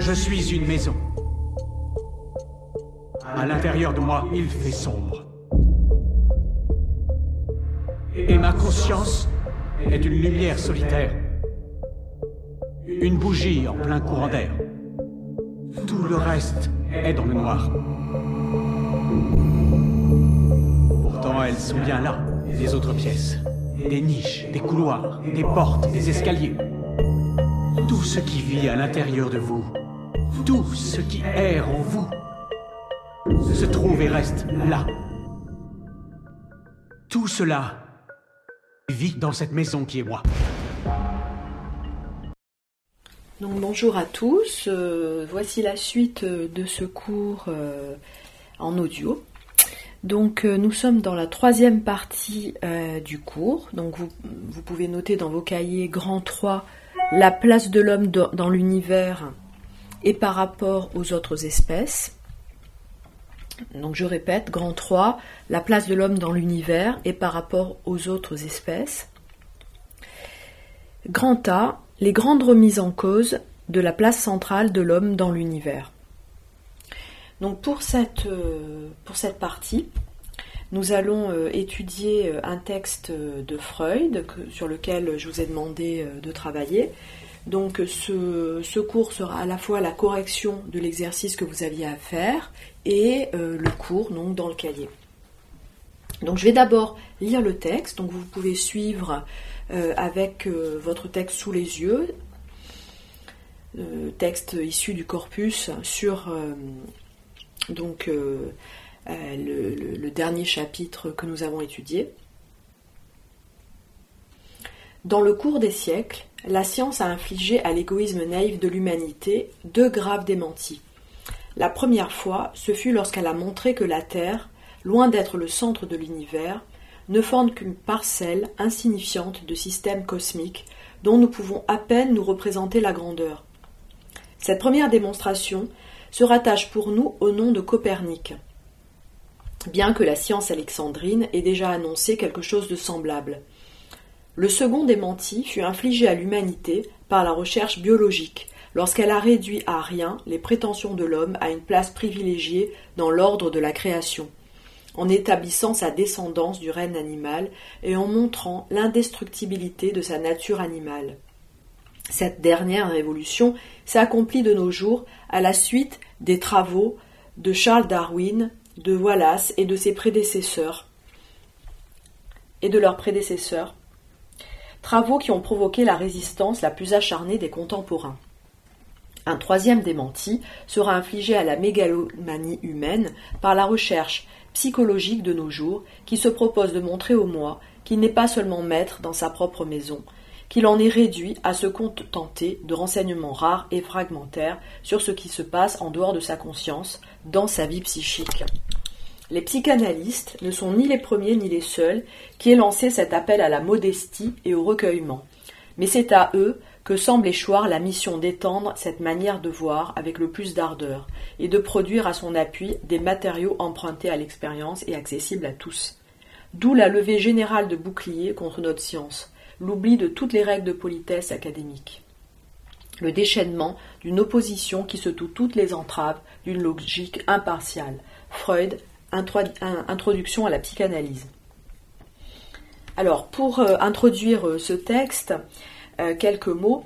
Je suis une maison. À l'intérieur de moi, il fait sombre. Et ma conscience est une lumière solitaire. Une bougie en plein courant d'air. Tout le reste est dans le noir. Pourtant, elles sont bien là, les autres pièces. Des niches, des couloirs, des portes, des escaliers. Tout ce qui vit à l'intérieur de vous, tout ce qui erre en vous, se trouve et reste là. Tout cela vit dans cette maison qui est moi. Donc bonjour à tous, euh, voici la suite de ce cours euh, en audio. Donc euh, nous sommes dans la troisième partie du cours. Donc vous, vous, pouvez noter dans vos cahiers grand 3 la place de l'homme dans l'univers et par rapport aux autres espèces. Donc je répète, grand 3, la place de l'homme dans l'univers et par rapport aux autres espèces. Grand A, les grandes remises en cause de la place centrale de l'homme dans l'univers. Donc pour cette, euh, pour cette partie, nous allons euh, étudier euh, un texte de Freud sur lequel je vous ai demandé de travailler. Donc ce, cours sera à la fois la correction de l'exercice que vous aviez à faire et le cours donc, dans le cahier. Donc je vais d'abord lire le texte, donc vous pouvez suivre avec votre texte sous les yeux, texte issu du corpus sur donc euh, le, dernier chapitre que nous avons étudié. Dans le cours des siècles, la science a infligé à l'égoïsme naïf de l'humanité deux graves démentis. La première fois, ce fut lorsqu'elle a montré que la Terre, loin d'être le centre de l'univers, ne forme qu'une parcelle insignifiante de systèmes cosmiques dont nous pouvons à peine nous représenter la grandeur. Cette première démonstration se rattache pour nous au nom de Copernic, bien que la science alexandrine ait déjà annoncé quelque chose de semblable. Le second démenti fut infligé à l'humanité par la recherche biologique, lorsqu'elle a réduit à rien les prétentions de l'homme à une place privilégiée dans l'ordre de la création, en établissant sa descendance du règne animal et en montrant l'indestructibilité de sa nature animale. Cette dernière révolution s'accomplit de nos jours à la suite des travaux de Charles Darwin de Wallace et de ses prédécesseurs et de leurs prédécesseurs, travaux qui ont provoqué la résistance la plus acharnée des contemporains. Un troisième démenti sera infligé à la mégalomanie humaine par la recherche psychologique de nos jours qui se propose de montrer au moi qu'il n'est pas seulement maître dans sa propre maison, qu'il en est réduit à se contenter de renseignements rares et fragmentaires sur ce qui se passe en dehors de sa conscience, dans sa vie psychique. Les psychanalystes ne sont ni les premiers ni les seuls qui aient lancé cet appel à la modestie et au recueillement, mais c'est à eux que semble échoir la mission d'étendre cette manière de voir avec le plus d'ardeur, et de produire à son appui des matériaux empruntés à l'expérience et accessibles à tous. D'où la levée générale de boucliers contre notre science, l'oubli de toutes les règles de politesse académique, le déchaînement d'une opposition qui se toue toutes les entraves d'une logique impartiale. Freud, introduction à la psychanalyse. Alors, pour euh, introduire euh, ce texte, euh, quelques mots.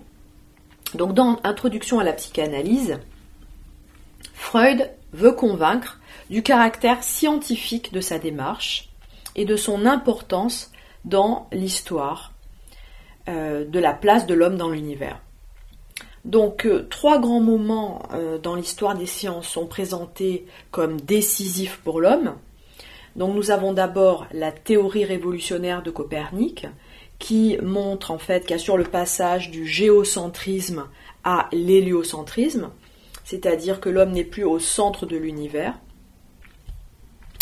Donc, dans Introduction à la psychanalyse, Freud veut convaincre du caractère scientifique de sa démarche et de son importance dans l'histoire de la place de l'homme dans l'univers. Donc euh, trois grands moments euh, dans l'histoire des sciences sont présentés comme décisifs pour l'homme. Donc nous avons d'abord la théorie révolutionnaire de Copernic qui montre en fait qu'assure le passage du géocentrisme à l'héliocentrisme, c'est-à-dire que l'homme n'est plus au centre de l'univers.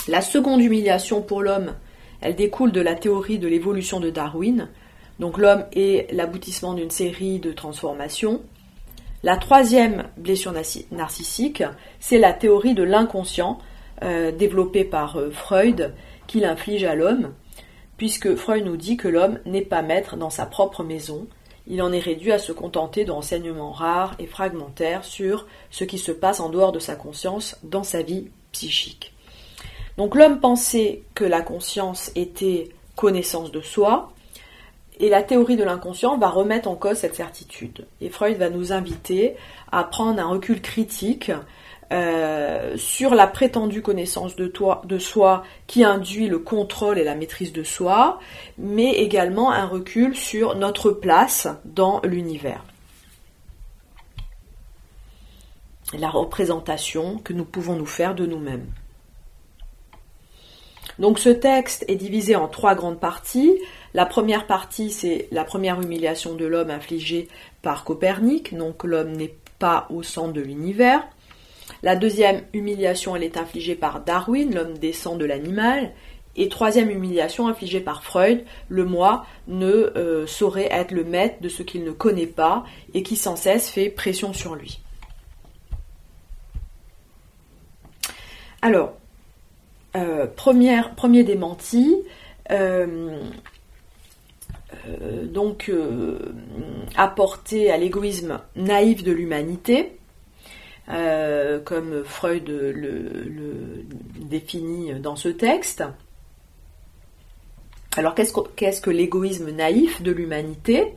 La seconde humiliation pour l'homme, elle découle de la théorie de l'évolution de Darwin, donc l'homme est l'aboutissement d'une série de transformations. La troisième blessure narcissique, c'est la théorie de l'inconscient euh, développée par euh, Freud qu'il inflige à l'homme, puisque Freud nous dit que l'homme n'est pas maître dans sa propre maison, il en est réduit à se contenter d'enseignements rares et fragmentaires sur ce qui se passe en dehors de sa conscience dans sa vie psychique. Donc l'homme pensait que la conscience était connaissance de soi, et la théorie de l'inconscient va remettre en cause cette certitude. Et Freud va nous inviter à prendre un recul critique euh, sur la prétendue connaissance de, de soi qui induit le contrôle et la maîtrise de soi, mais également un recul sur notre place dans l'univers. La représentation que nous pouvons nous faire de nous-mêmes. Donc ce texte est divisé en trois grandes parties. La première partie, c'est la première humiliation de l'homme infligée par Copernic, donc l'homme n'est pas au centre de l'univers. La deuxième humiliation, elle est infligée par Darwin, l'homme descend de l'animal. Et troisième humiliation infligée par Freud, le moi ne euh, saurait être le maître de ce qu'il ne connaît pas et qui sans cesse fait pression sur lui. Alors, euh, premier démenti, euh, euh, donc apporté à l'égoïsme naïf de l'humanité, comme Freud le, définit dans ce texte. Alors qu'est-ce que, l'égoïsme naïf de l'humanité?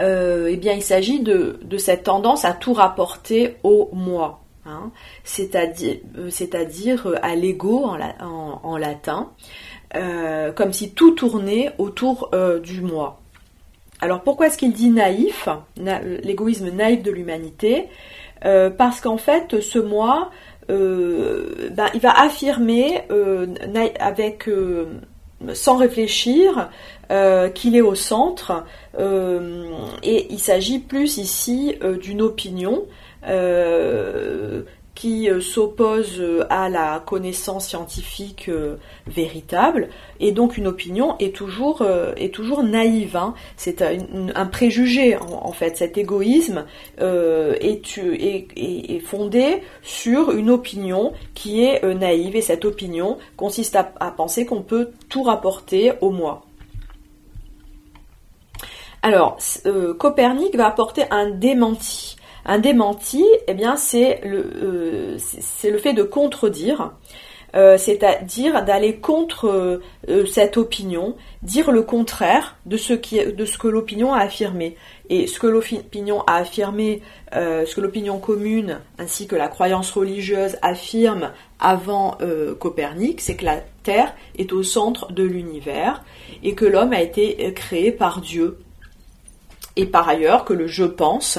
Eh bien, il s'agit de, cette tendance à tout rapporter au moi. Hein, c'est-à-dire, euh, euh, à l'ego en, latin, euh, comme si tout tournait autour du moi. Alors pourquoi est-ce qu'il dit naïf, l'égoïsme naïf de l'humanité? Parce qu'en fait, ce moi, ben, il va affirmer avec sans réfléchir qu'il est au centre et il s'agit plus ici d'une opinion qui euh, s'oppose euh, à la connaissance scientifique véritable, et donc une opinion est toujours, est toujours naïve. Hein. C'est un, préjugé en, fait. Cet égoïsme est, est, fondé sur une opinion qui est naïve, et cette opinion consiste à, à penser qu'on peut tout rapporter au moi. Alors, Copernic va apporter un démenti. Un démenti, eh bien, c'est le, euh, fait de contredire, euh, c'est-à-dire d'aller contre euh, cette opinion, dire le contraire de ce, de ce que l'opinion a affirmé. Et ce que l'opinion a affirmé, ce que l'opinion commune ainsi que la croyance religieuse affirment avant Copernic, c'est que la Terre est au centre de l'univers et que l'homme a été créé par Dieu. Et par ailleurs que le je pense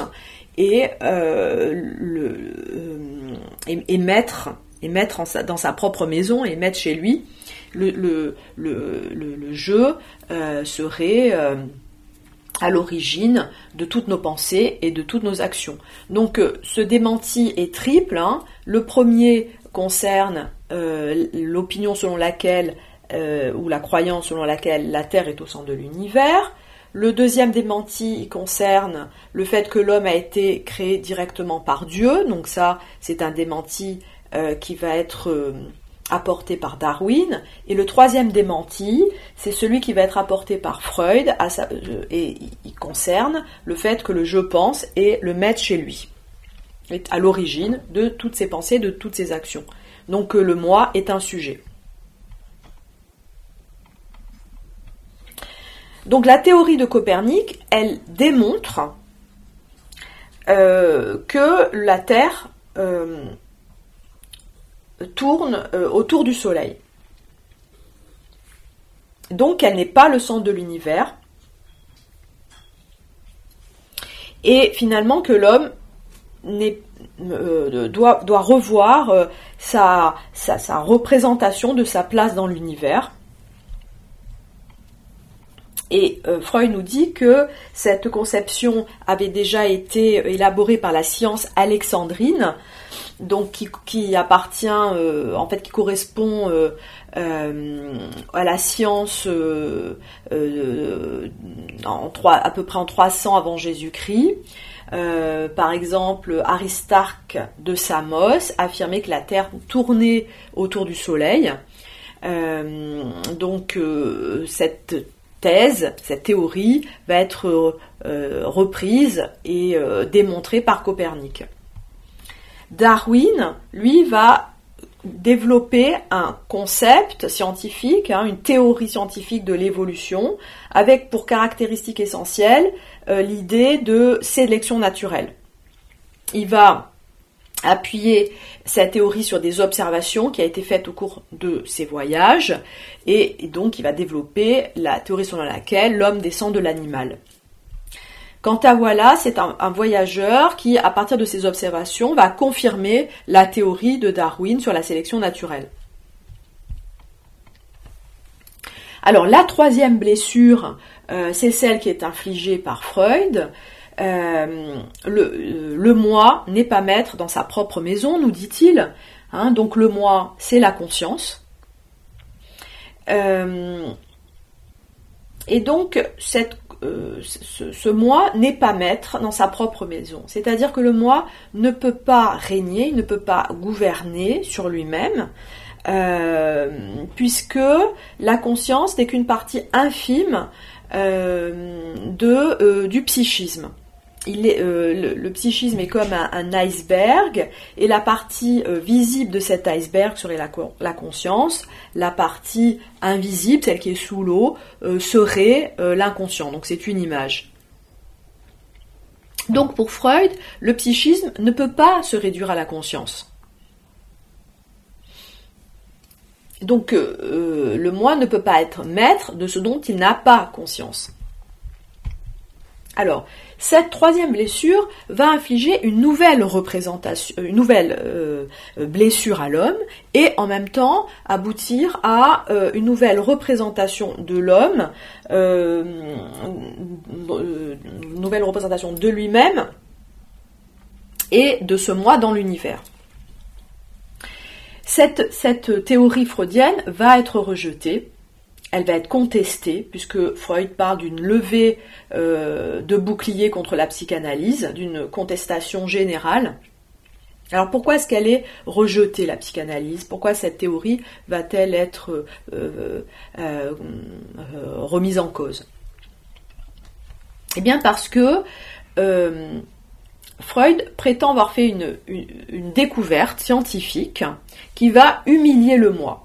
et, euh, euh, et, mettre, et mettre dans sa propre maison et mettre chez lui le jeu euh, serait à l'origine de toutes nos pensées et de toutes nos actions. Donc ce démenti est triple. Hein. Le premier concerne l'opinion selon laquelle, ou la croyance selon laquelle la Terre est au centre de l'univers. Le deuxième démenti concerne le fait que l'homme a été créé directement par Dieu. Donc ça, c'est un démenti euh, qui va être euh, apporté par Darwin. Et le troisième démenti, c'est celui qui va être apporté par Freud euh, et il concerne le fait que le je pense est le maître chez lui, est à l'origine de toutes ses pensées, de toutes ses actions. Donc le moi est un sujet. Donc la théorie de Copernic, elle démontre euh, que la Terre euh, tourne euh, autour du Soleil. Donc elle n'est pas le centre de l'univers. Et finalement que l'homme doit, revoir sa représentation de sa place dans l'univers et euh, Freud nous dit que cette conception avait déjà été élaborée par la science alexandrine, donc qui, appartient, euh, en fait, qui correspond euh, à la science en à peu près en 300 avant Jésus-Christ. par exemple, Aristarque de Samos affirmait que la Terre tournait autour du Soleil. donc cette thèse, cette théorie, va être reprise et démontrée par Copernic. Darwin, lui, va développer un concept scientifique, hein, une théorie scientifique de l'évolution, avec pour caractéristique essentielle euh, l'idée de sélection naturelle. Il va appuyer sa théorie sur des observations qui a été faites au cours de ses voyages, et donc il va développer la théorie selon laquelle l'homme descend de l'animal. Quant à voilà, c'est un, voyageur qui, à partir de ses observations, va confirmer la théorie de Darwin sur la sélection naturelle. Alors la troisième blessure, euh, c'est celle qui est infligée par Freud. Euh, le, moi n'est pas maître dans sa propre maison, nous dit-il. Hein. donc le moi, c'est la conscience. Euh, et donc euh, ce, moi n'est pas maître dans sa propre maison. C'est-à-dire que le moi ne peut pas régner, ne peut pas gouverner sur lui-même, euh, puisque la conscience n'est qu'une partie infime euh, du psychisme. Euh, le, psychisme est comme un, iceberg, et la partie euh, visible de cet iceberg serait la, conscience, la partie invisible, celle qui est sous l'eau, euh, serait l'inconscient. Donc c'est une image. Donc pour Freud, le psychisme ne peut pas se réduire à la conscience. Donc le moi ne peut pas être maître de ce dont il n'a pas conscience. Alors, cette troisième blessure va infliger une nouvelle représentation, une nouvelle euh, blessure à l'homme et en même temps aboutir à euh, une nouvelle représentation de l'homme, euh, une nouvelle représentation de lui-même et de ce moi dans l'univers. Cette, cette théorie freudienne va être rejetée elle va être contestée, puisque Freud parle d'une levée euh, de bouclier contre la psychanalyse, d'une contestation générale. Alors pourquoi est-ce qu'elle est rejetée, la psychanalyse? Pourquoi cette théorie va-t-elle être euh, euh, remise en cause? Eh bien parce que Freud prétend avoir fait une découverte scientifique qui va humilier le moi.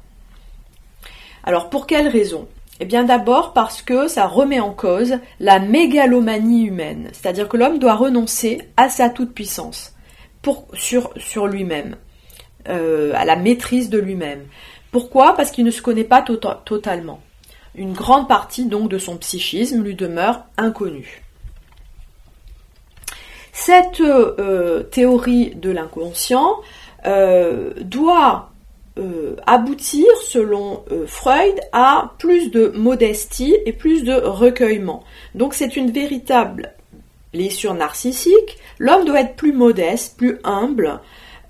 Alors pour quelle raison? Eh bien d'abord parce que ça remet en cause la mégalomanie humaine, c'est-à-dire que l'homme doit renoncer à sa toute-puissance sur, sur lui-même, euh, à la maîtrise de lui-même. Pourquoi? Parce qu'il ne se connaît pas tota-, totalement. Une grande partie donc de son psychisme lui demeure inconnue. Cette euh, théorie de l'inconscient euh, doit euh, aboutir, selon euh, Freud, à plus de modestie et plus de recueillement. Donc c'est une véritable blessure narcissique. L'homme doit être plus modeste, plus humble,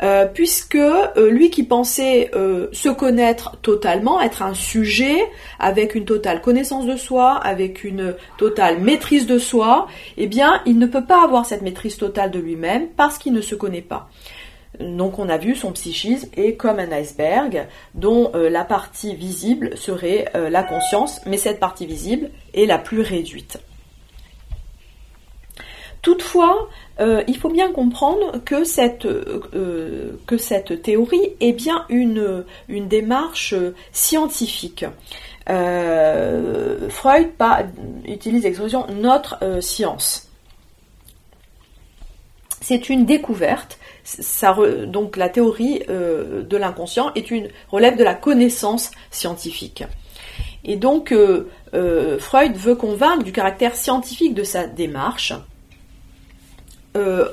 euh, puisque lui qui pensait se connaître totalement, être un sujet avec une totale connaissance de soi, avec une totale maîtrise de soi, eh bien, il ne peut pas avoir cette maîtrise totale de lui-même parce qu'il ne se connaît pas. Donc on a vu son psychisme est comme un iceberg dont euh, la partie visible serait euh, la conscience, mais cette partie visible est la plus réduite. Toutefois, euh, il faut bien comprendre que cette, théorie est bien une, une démarche scientifique. Freud utilise l'expression notre science. C'est une découverte donc la théorie euh, de l'inconscient est une relève de la connaissance scientifique. Et donc euh, euh, Freud veut convaincre du caractère scientifique de sa démarche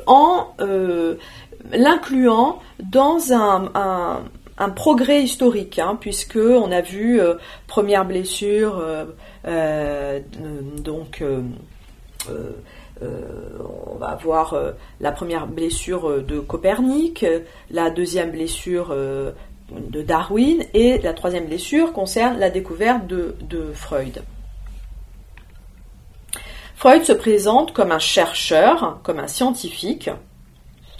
en l'incluant dans un, progrès historique, hein, puisque on a vu première blessure, donc on va avoir euh, la première blessure euh, de Copernic, la deuxième blessure de Darwin et la troisième blessure concerne la découverte de, Freud. Freud se présente comme un chercheur, comme un scientifique,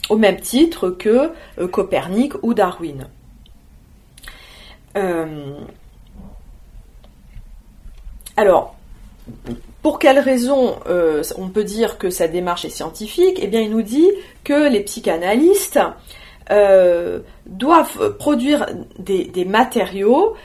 au même titre que Copernic ou Darwin. alors, pour quelle raison on peut dire que sa démarche est scientifique? Eh bien, il nous dit que les psychanalystes doivent produire des, matériaux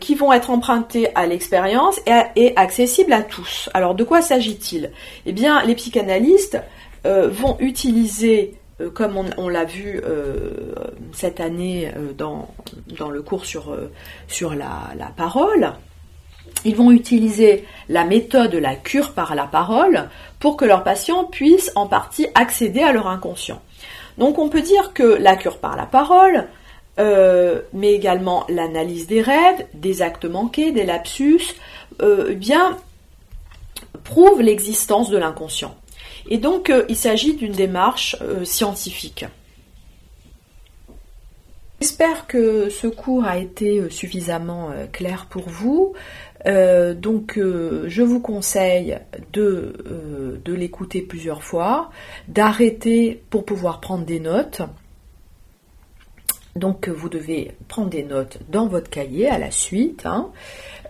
qui vont être empruntés à l'expérience et, accessibles à tous. Alors, de quoi s'agit-il? Eh bien, les psychanalystes vont utiliser euh, comme on, l'a vu euh, cette année euh, dans, dans, le cours sur, sur la, parole, ils vont utiliser la méthode de la cure par la parole pour que leurs patients puissent en partie accéder à leur inconscient. Donc on peut dire que la cure par la parole, mais également l'analyse des rêves, des actes manqués, des lapsus, bien prouve l'existence de l'inconscient. Et donc, euh, il s'agit d'une démarche euh, scientifique. J'espère que ce cours a été euh, suffisamment clair pour vous. Donc, je vous conseille de, de l'écouter plusieurs fois, d'arrêter pour pouvoir prendre des notes. Donc, vous devez prendre des notes dans votre cahier à la suite. Hein.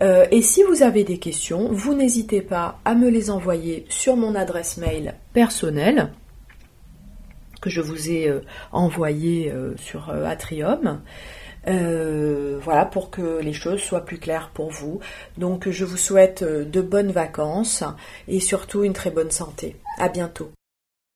Euh, et si vous avez des questions, vous n'hésitez pas à me les envoyer sur mon adresse mail personnelle que je vous ai euh, envoyé euh, sur Atrium. Voilà pour que les choses soient plus claires pour vous. Donc je vous souhaite de bonnes vacances et surtout une très bonne santé. À bientôt.